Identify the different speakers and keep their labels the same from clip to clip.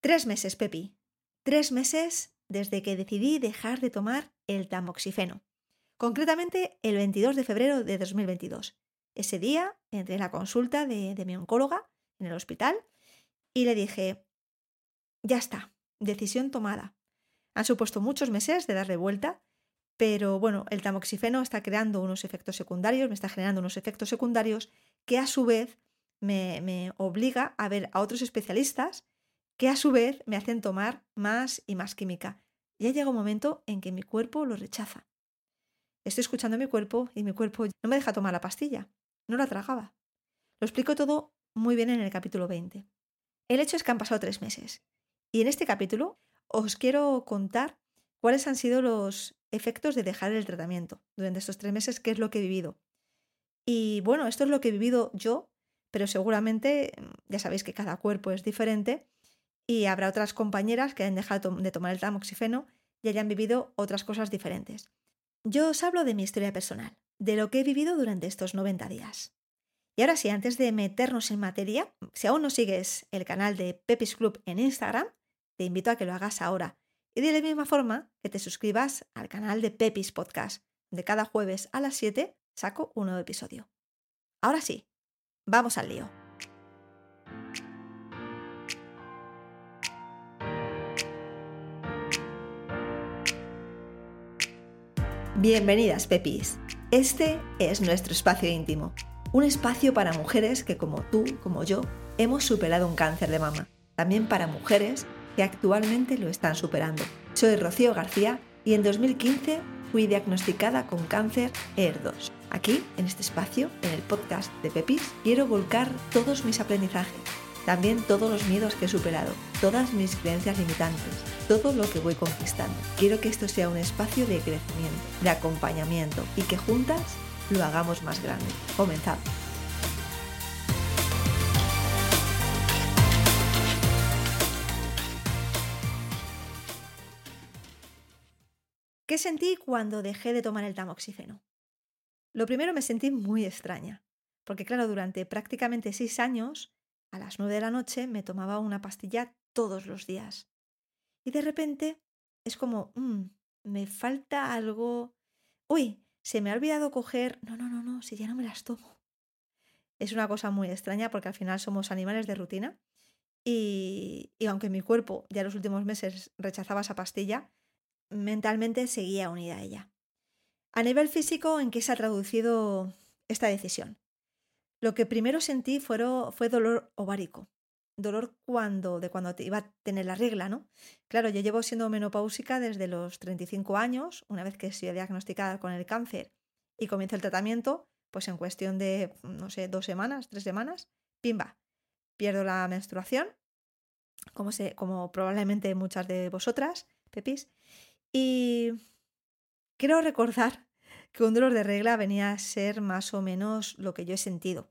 Speaker 1: Tres meses, Pepi. Tres meses desde que decidí dejar de tomar el tamoxifeno. Concretamente el 22 de febrero de 2022. Ese día entré en la consulta de, mi oncóloga en el hospital y le dije, ya está, decisión tomada. Han supuesto muchos meses de darle vuelta, pero bueno, el tamoxifeno está creando unos efectos secundarios, me está generando unos efectos secundarios que a su vez me, me obliga a ver a otros especialistas que a su vez me hacen tomar más y más química. Ya llega un momento en que mi cuerpo lo rechaza. Estoy escuchando a mi cuerpo y mi cuerpo no me deja tomar la pastilla. No la tragaba. Lo explico todo muy bien en el capítulo 20. El hecho es que han pasado tres meses. Y en este capítulo os quiero contar cuáles han sido los efectos de dejar el tratamiento durante estos tres meses, qué es lo que he vivido. Y bueno, esto es lo que he vivido yo, pero seguramente ya sabéis que cada cuerpo es diferente y habrá otras compañeras que hayan dejado de tomar el tamoxifeno y hayan vivido otras cosas diferentes. Yo os hablo de mi historia personal, de lo que he vivido durante estos 90 días. Y ahora sí, antes de meternos en materia, si aún no sigues el canal de Pepis Club en Instagram, te invito a que lo hagas ahora. Y de la misma forma que te suscribas al canal de Pepis Podcast, de cada jueves a las 7 saco un nuevo episodio. Ahora sí, vamos al lío. Bienvenidas, Pepis. Este es nuestro espacio íntimo, un espacio para mujeres que como tú, como yo, hemos superado un cáncer de mama. También para mujeres que actualmente lo están superando. Soy Rocío García y en 2015 fui diagnosticada con cáncer ER2. Aquí, en este espacio, en el podcast de Pepis, quiero volcar todos mis aprendizajes, también todos los miedos que he superado, todas mis creencias limitantes, todo lo que voy conquistando. Quiero que esto sea un espacio de crecimiento, de acompañamiento y que juntas lo hagamos más grande. Comenzamos. ¿Qué sentí cuando dejé de tomar el tamoxifeno? Lo primero me sentí muy extraña, porque claro, durante prácticamente seis años, a las nueve de la noche me tomaba una pastilla todos los días. Y de repente es como, mmm, me falta algo. Uy, se me ha olvidado coger. No, no, no, no, si ya no me las tomo. Es una cosa muy extraña porque al final somos animales de rutina. Y, y aunque mi cuerpo ya en los últimos meses rechazaba esa pastilla, mentalmente seguía unida a ella. A nivel físico, ¿en qué se ha traducido esta decisión? Lo que primero sentí fue, dolor ovárico. Dolor cuando, de cuando te iba a tener la regla, ¿no? Claro, yo llevo siendo menopáusica desde los 35 años, una vez que estoy diagnosticada con el cáncer y comienzo el tratamiento, pues en cuestión de, no sé, dos semanas, tres semanas, pimba, pierdo la menstruación, como, se, como probablemente muchas de vosotras, Pepis, y quiero recordar que un dolor de regla venía a ser más o menos lo que yo he sentido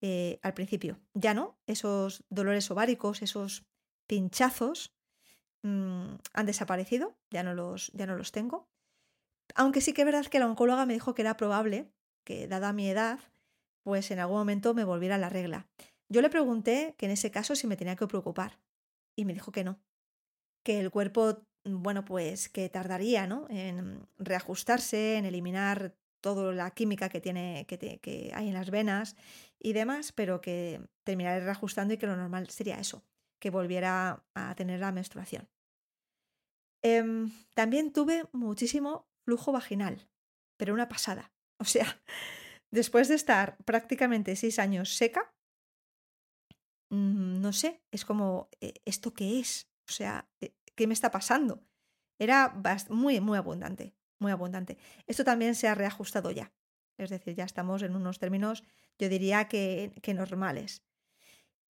Speaker 1: eh, al principio. Ya no, esos dolores ováricos, esos pinchazos mm, han desaparecido, ya no, los, ya no los tengo. Aunque sí que es verdad que la oncóloga me dijo que era probable que, dada mi edad, pues en algún momento me volviera la regla. Yo le pregunté que en ese caso si me tenía que preocupar y me dijo que no, que el cuerpo bueno, pues que tardaría ¿no? en reajustarse, en eliminar toda la química que, tiene, que, hay en las venas y demás, pero que terminaría reajustando y que lo normal sería eso, que volviera a tener la menstruación. Em, también tuve muchísimo flujo vaginal, pero una pasada. O sea, después de estar prácticamente seis años seca, mm, no sé, es como, eh, ¿esto qué es? O sea, eh, ¿qué me está pasando? Era muy, muy abundante, muy abundante. Esto también se ha reajustado ya. Es decir, ya estamos en unos términos, yo diría que, que normales.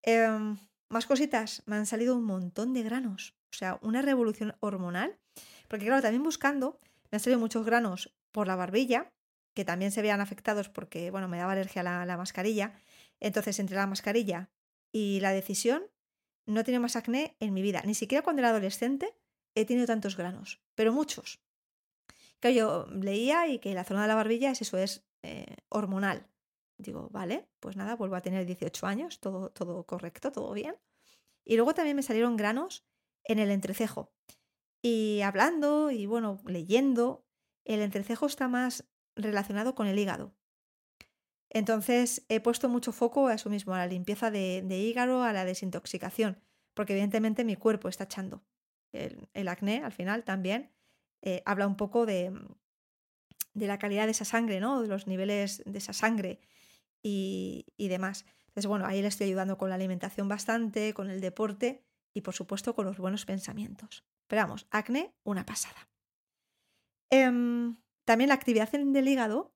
Speaker 1: Em, más cositas, me han salido un montón de granos. O sea, una revolución hormonal. Porque claro, también buscando, me han salido muchos granos por la barbilla, que también se veían afectados porque, bueno, me daba alergia a la, la mascarilla. Entonces, entre la mascarilla y la decisión, no he tenido más acné en mi vida. Ni siquiera cuando era adolescente he tenido tantos granos, pero muchos. Claro, yo leía y que la zona de la barbilla es eso, es eh, hormonal. Digo, vale, pues nada, vuelvo a tener 18 años, todo, todo correcto, todo bien. Y luego también me salieron granos en el entrecejo. Y hablando y bueno, leyendo, el entrecejo está más relacionado con el hígado. Entonces he puesto mucho foco a eso mismo, a la limpieza de, hígado, a la desintoxicación, porque evidentemente mi cuerpo está echando. El, acné al final también eh, habla un poco de, de, la calidad de esa sangre, ¿no? De los niveles de esa sangre y, y demás. Entonces, bueno, ahí le estoy ayudando con la alimentación bastante, con el deporte y por supuesto con los buenos pensamientos. Pero vamos, acné, una pasada. Em, también la actividad del hígado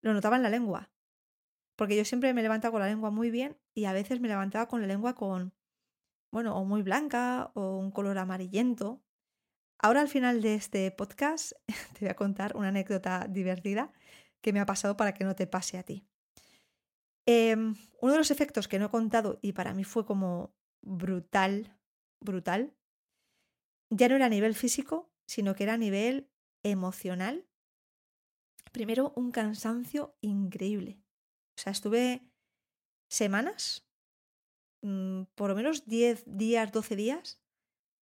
Speaker 1: lo notaba en la lengua, porque yo siempre me levantaba con la lengua muy bien y a veces me levantaba con la lengua con, bueno, o muy blanca o un color amarillento. Ahora al final de este podcast te voy a contar una anécdota divertida que me ha pasado para que no te pase a ti. Em, uno de los efectos que no he contado y para mí fue como brutal, brutal, ya no era a nivel físico, sino que era a nivel emocional. Primero, un cansancio increíble. O sea, estuve semanas, mm, por lo menos 10 días, 12 días,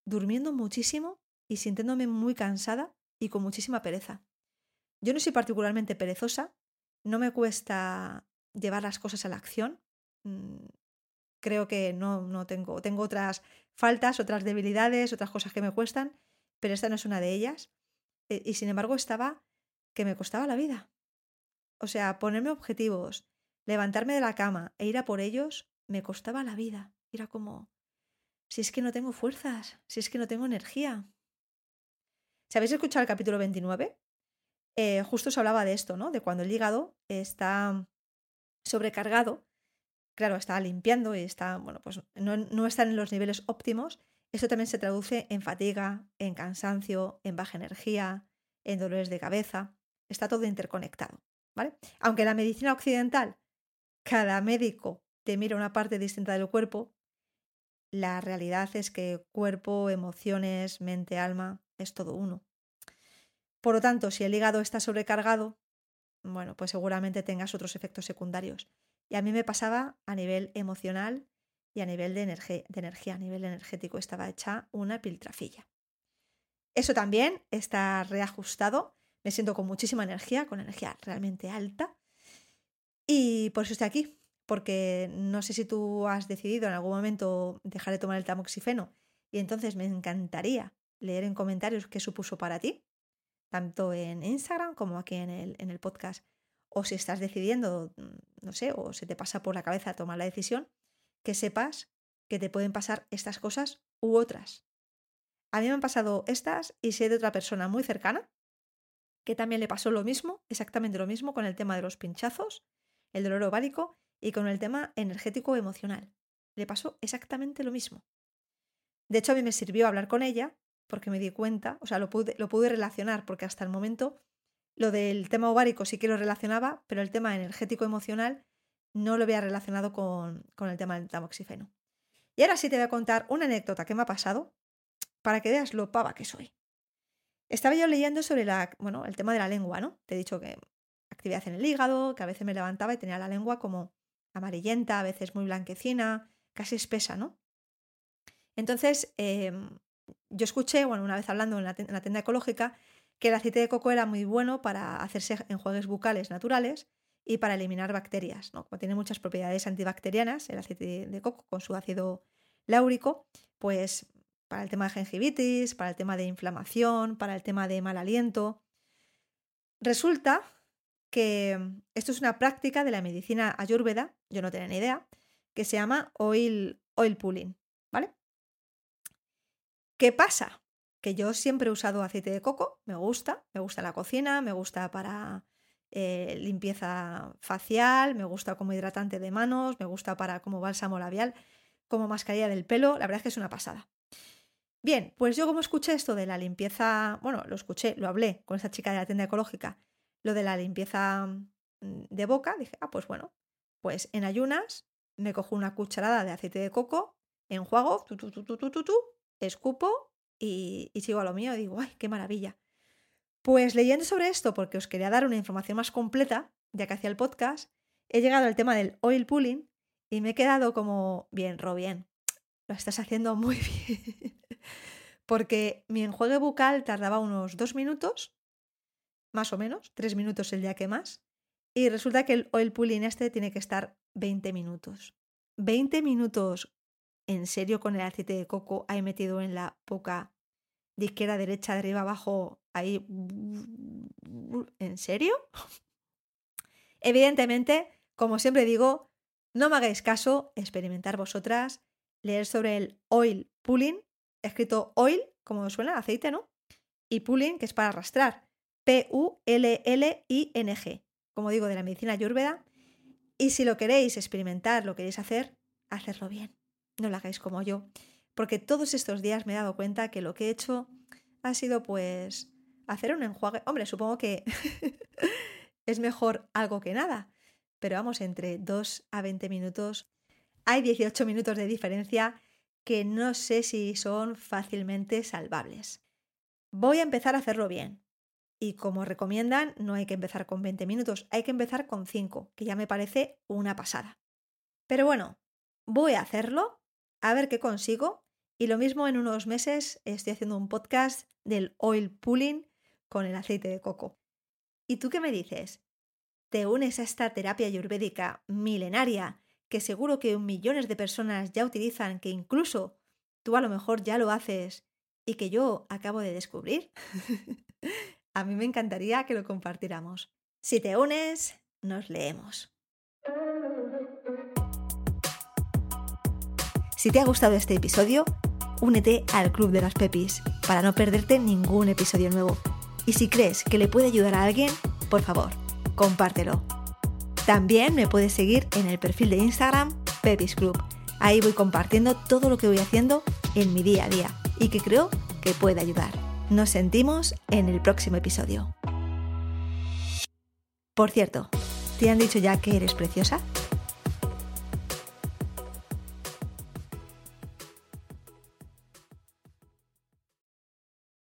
Speaker 1: durmiendo muchísimo y sintiéndome muy cansada y con muchísima pereza. Yo no soy particularmente perezosa, no me cuesta llevar las cosas a la acción. Mm, creo que no, no tengo, tengo otras faltas, otras debilidades, otras cosas que me cuestan, pero esta no es una de ellas. E, y sin embargo estaba que me costaba la vida. O sea, ponerme objetivos, levantarme de la cama e ir a por ellos, me costaba la vida. Era como, si es que no tengo fuerzas, si es que no tengo energía. ¿Sabéis habéis escuchado el capítulo 29? Eh, justo se hablaba de esto, ¿no? De cuando el hígado está sobrecargado, claro, está limpiando y está, bueno, pues no, no en los niveles óptimos, eso también se traduce en fatiga, en cansancio, en baja energía, en dolores de cabeza. Está todo interconectado, ¿vale? Aunque la medicina occidental, cada médico te mira una parte distinta del cuerpo, la realidad es que cuerpo, emociones, mente, alma, es todo uno. Por lo tanto, si el hígado está sobrecargado, bueno, pues seguramente tengas otros efectos secundarios. Y a mí me pasaba a nivel emocional y a nivel de, energía, a nivel energético, estaba hecha una piltrafilla. Eso también está reajustado. Me siento con muchísima energía, con energía realmente alta. Y por eso estoy aquí, porque no sé si tú has decidido en algún momento dejar de tomar el tamoxifeno y entonces me encantaría leer en comentarios qué supuso para ti tanto en Instagram como aquí en el, en el podcast. O si estás decidiendo, mm, no sé, o se te pasa por la cabeza tomar la decisión, que sepas que te pueden pasar estas cosas u otras. A mí me han pasado estas y sé de otra persona muy cercana que también le pasó lo mismo, exactamente lo mismo con el tema de los pinchazos, el dolor ovárico y con el tema energético emocional. Le pasó exactamente lo mismo. De hecho, a mí me sirvió hablar con ella porque me di cuenta, o sea, lo pude, lo pude relacionar, porque hasta el momento lo del tema ovárico sí que lo relacionaba, pero el tema energético emocional no lo había relacionado con, con el tema del tamoxifeno. Y ahora sí te voy a contar una anécdota que me ha pasado para que veas lo pava que soy. Estaba yo leyendo sobre la, bueno, el tema de la lengua, ¿no? Te he dicho que actividad en el hígado, que a veces me levantaba y tenía la lengua como amarillenta, a veces muy blanquecina, casi espesa, ¿no? Entonces, em, yo escuché, bueno, una vez hablando en la, tienda ecológica, que el aceite de coco era muy bueno para hacerse enjuagues bucales naturales y para eliminar bacterias, ¿no? Como tiene muchas propiedades antibacterianas, el aceite de coco con su ácido láurico, pues para el tema de gingivitis, para el tema de inflamación, para el tema de mal aliento. Resulta que esto es una práctica de la medicina ayurveda, yo no tenía ni idea, que se llama oil, oil pulling, ¿vale? ¿Qué pasa? Que yo siempre he usado aceite de coco, me gusta, me gusta la cocina, me gusta para eh, limpieza facial, me gusta como hidratante de manos, me gusta para como bálsamo labial, como mascarilla del pelo, la verdad es que es una pasada. Bien, pues yo como escuché esto de la limpieza, bueno, lo escuché, lo hablé con esa chica de la tienda ecológica, lo de la limpieza mm, de boca, dije, ah, pues bueno, pues en ayunas me cojo una cucharada de aceite de coco, enjuago, tu, tu, tu, escupo y, sigo a lo mío y digo, ¡ay, qué maravilla! Pues leyendo sobre esto, porque os quería dar una información más completa, ya que hacía el podcast, he llegado al tema del oil pulling y me he quedado como, bien, ro, bien. lo estás haciendo muy bien. Porque mi enjuague bucal tardaba unos dos minutos, más o menos, tres minutos el día que más. Y resulta que el oil pulling este tiene que estar 20 minutos. 20 minutos en serio con el aceite de coco ahí metido en la boca de izquierda derecha, de arriba abajo, ahí. ¿En serio? Evidentemente, como siempre digo, no me hagáis caso, experimentar vosotras, leer sobre el oil pulling, escrito oil, como suena, aceite, ¿no? Y pulling, que es para arrastrar. P-U-L-L-I-N-G, como digo, de la medicina ayurveda. Y si lo queréis experimentar, lo queréis hacer, hacerlo bien. No lo hagáis como yo. Porque todos estos días me he dado cuenta que lo que he hecho ha sido pues hacer un enjuague. Hombre, supongo que es mejor algo que nada. Pero vamos, entre 2 a 20 minutos hay 18 minutos de diferencia que no sé si son fácilmente salvables. Voy a empezar a hacerlo bien. Y como recomiendan, no hay que empezar con 20 minutos, hay que empezar con 5, que ya me parece una pasada. Pero bueno, voy a hacerlo, a ver qué consigo. Y lo mismo en unos meses estoy haciendo un podcast del oil pulling con el aceite de coco. ¿Y tú qué me dices? ¿Te unes a esta terapia ayurvédica milenaria que seguro que millones de personas ya utilizan, que incluso tú a lo mejor ya lo haces y que yo acabo de descubrir? a mí me encantaría que lo compartiéramos. Si te unes, nos leemos. Si te ha gustado este episodio, únete al Club de las Pepis para no perderte ningún episodio nuevo. Y si crees que le puede ayudar a alguien, por favor, compártelo. También me puedes seguir en el perfil de Instagram Pepis Club. Ahí voy compartiendo todo lo que voy haciendo en mi día a día y que creo que puede ayudar. Nos sentimos en el próximo episodio. Por cierto, ¿te han dicho ya que eres preciosa?